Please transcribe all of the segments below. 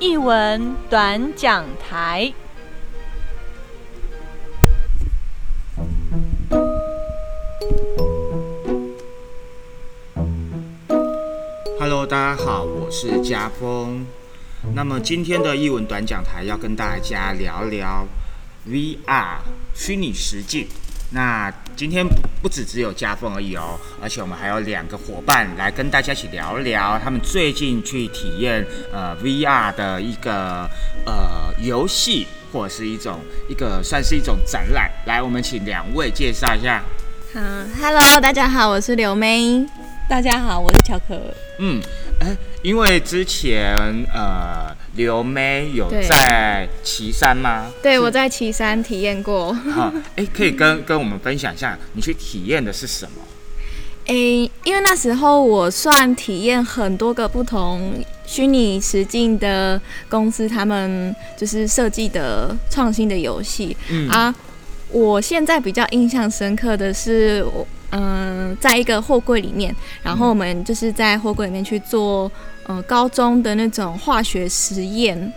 译文短讲台。Hello，大家好，我是家峰。那么今天的译文短讲台要跟大家聊聊 VR 虚拟实境。那今天不不只只有家凤而已哦，而且我们还有两个伙伴来跟大家一起聊聊他们最近去体验呃 VR 的一个呃游戏，或者是一种一个算是一种展览。来，我们请两位介绍一下。好，Hello，大家好，我是刘妹。大家好，我是巧可。嗯，哎，因为之前呃，刘妹有在岐山吗？对，我在岐山体验过。好，哎，可以跟跟我们分享一下，你去体验的是什么？哎，因为那时候我算体验很多个不同虚拟实境的公司，他们就是设计的创新的游戏。嗯啊，我现在比较印象深刻的是我。嗯，在一个货柜里面，然后我们就是在货柜里面去做，呃，高中的那种化学实验。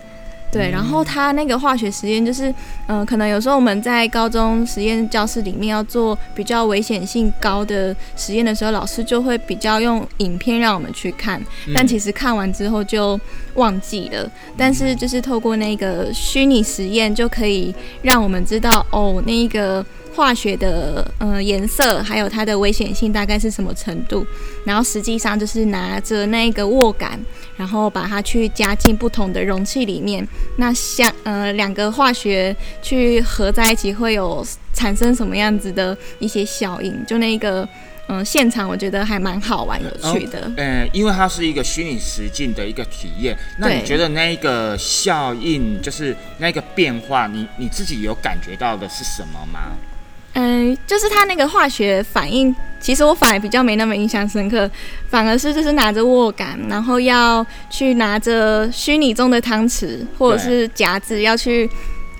对，然后他那个化学实验就是，嗯，可能有时候我们在高中实验教室里面要做比较危险性高的实验的时候，老师就会比较用影片让我们去看，但其实看完之后就忘记了。但是就是透过那个虚拟实验，就可以让我们知道哦，那个。化学的呃颜色，还有它的危险性大概是什么程度？然后实际上就是拿着那个握杆，然后把它去加进不同的容器里面。那像呃两个化学去合在一起，会有产生什么样子的一些效应？就那个嗯现场，我觉得还蛮好玩、有趣的。呃，因为它是一个虚拟实境的一个体验。那你觉得那个效应，就是那个变化，你你自己有感觉到的是什么吗？嗯，就是它那个化学反应，其实我反而比较没那么印象深刻，反而是就是拿着握杆，然后要去拿着虚拟中的汤匙或者是夹子要去。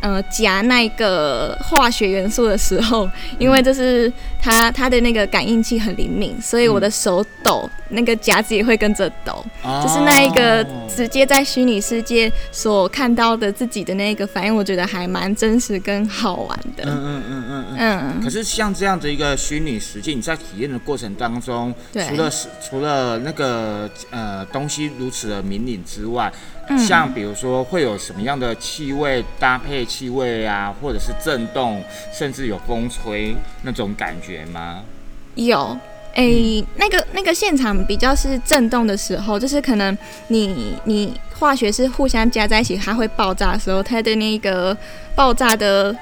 呃，夹那个化学元素的时候，因为就是它它的那个感应器很灵敏，所以我的手抖，那个夹子也会跟着抖。就是那一个直接在虚拟世界所看到的自己的那个反应，我觉得还蛮真实跟好玩的。嗯嗯嗯嗯嗯。可是像这样的一个虚拟实际，你在体验的过程当中，除了除了那个呃东西如此的明敏之外，像比如说会有什么样的气味搭配气味啊，或者是震动，甚至有风吹那种感觉吗？有，诶，那个那个现场比较是震动的时候，就是可能你你化学是互相加在一起，它会爆炸的时候，它的那个爆炸的。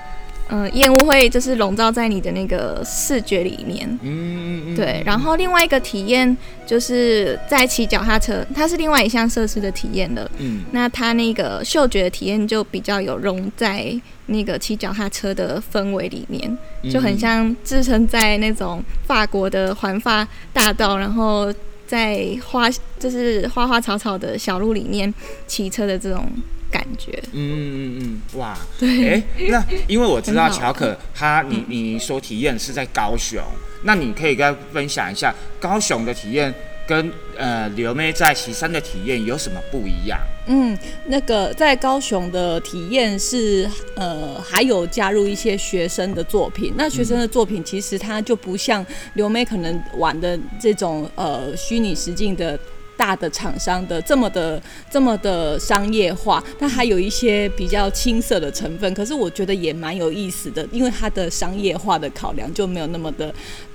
嗯，烟雾会就是笼罩在你的那个视觉里面。嗯，对。然后另外一个体验就是在骑脚踏车，它是另外一项设施的体验了。嗯，那它那个嗅觉的体验就比较有融在那个骑脚踏车的氛围里面，就很像置身在那种法国的环法大道，然后在花就是花花草草的小路里面骑车的这种。感觉，嗯嗯嗯嗯，哇，对，哎，那因为我知道乔可他，你你所体验是在高雄，那你可以跟分享一下高雄的体验跟呃刘妹在岐山的体验有什么不一样？嗯，那个在高雄的体验是呃还有加入一些学生的作品，那学生的作品其实它就不像刘妹可能玩的这种呃虚拟实境的。大的厂商的这么的这么的商业化，它还有一些比较青涩的成分，可是我觉得也蛮有意思的，因为它的商业化的考量就没有那么的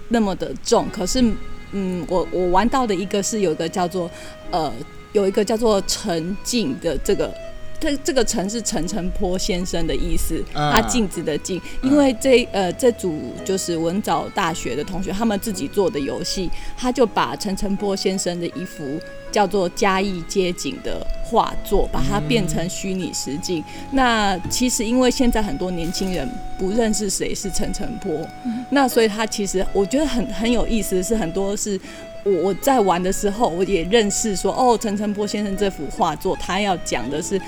那么的重。可是，嗯，我我玩到的一个是有一个叫做呃有一个叫做沉浸的这个。这这个“陈”是陈澄波先生的意思，他镜子的“镜”，因为这呃这组就是文藻大学的同学他们自己做的游戏，他就把陈澄波先生的一幅叫做嘉义街景的画作，把它变成虚拟实境。那其实因为现在很多年轻人不认识谁是陈澄波，那所以他其实我觉得很很有意思的是，很多是我我在玩的时候，我也认识说哦，陈澄波先生这幅画作，他要讲的是。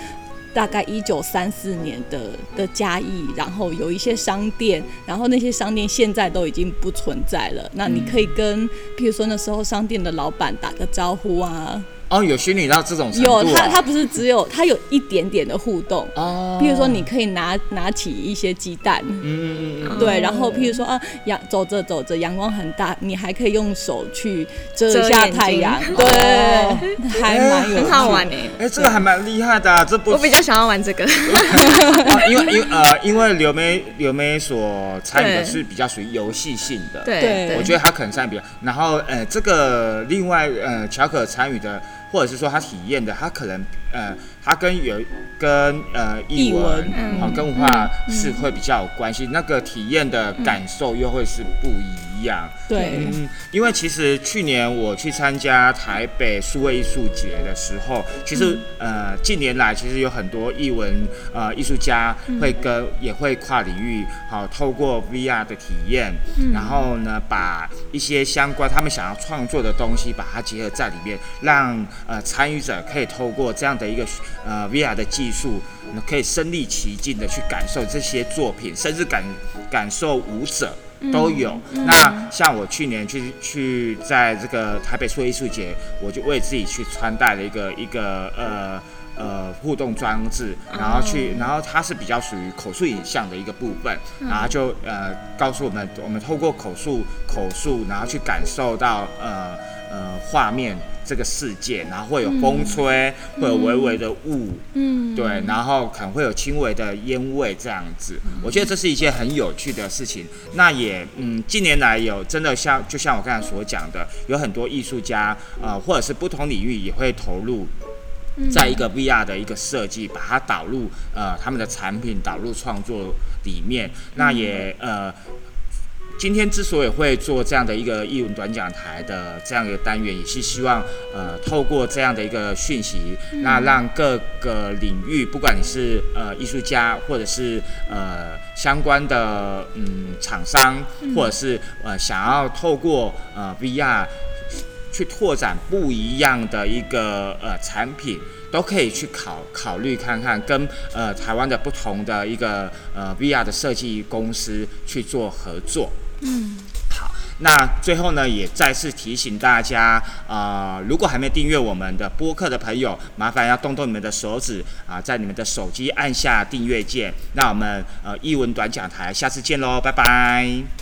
大概一九三四年的的嘉义，然后有一些商店，然后那些商店现在都已经不存在了。那你可以跟，譬如说那时候商店的老板打个招呼啊，哦，有虚拟到这种程度、啊，有它，它不是只有它有一点点的互动。哦，譬如说，你可以拿拿起一些鸡蛋，嗯嗯嗯对，然后譬如说啊，阳走着走着阳光很大，你还可以用手去遮遮一下太阳，哦对，还蛮有很好趣玩哎、哎、这个还蛮厉害的、啊，这不我比较想要玩这个。哦因为因为 呃，因为刘梅刘梅所参与的是比较属于游戏性的，对对我觉得他可能参与比较，然后呃，这个另外呃，乔可参与的，或者是说他体验的，他可能呃，他跟有跟呃译译文啊跟文化是会比较有关系，那个体验的感受又会是不一样。对，嗯，因为其实去年我去参加台北数位艺术节的时候，其实、呃近年来其实有很多艺文呃艺术家会跟、也会跨领域，好、透过 VR 的体验，然后呢把一些相关他们想要创作的东西，把它结合在里面，让呃参与者可以透过这样的一个呃 VR 的技术，可以身临其境的去感受这些作品，甚至感感受舞者。都有。那像我去年去去在这个台北数位艺术节，我就为自己去穿戴了一个一个呃。呃，互动装置，然后去，然后它是比较属于口述影像的一个部分，然后就呃告诉我们，我们透过口述口述，然后去感受到呃呃画面这个世界，然后会有风吹，会有微微的雾，嗯，对，然后可能会有轻微的烟味这样子，我觉得这是一件很有趣的事情。那也，嗯，近年来有真的像，就像我刚才所讲的，有很多艺术家，呃，或者是不同领域也会投入。在一个 VR 的一个设计，把它导入呃他们的产品导入创作里面，那也呃今天之所以会做这样的一个艺文短讲台的这样一个单元，也是希望呃透过这样的一个讯息，那让各个领域，不管你是呃艺术家，或者是呃相关的嗯厂商，或者是呃想要透过呃 VR 去拓展不一样的一个呃产品，都可以去考考虑看看，跟呃台湾的不同的一个呃 VR 的设计公司去做合作。嗯，好。那最后呢，也再次提醒大家，呃，如果还没订阅我们的播客的朋友，麻烦要动动你们的手指啊、在你们的手机按下订阅键。那我们呃译文短讲台，下次见喽，拜拜。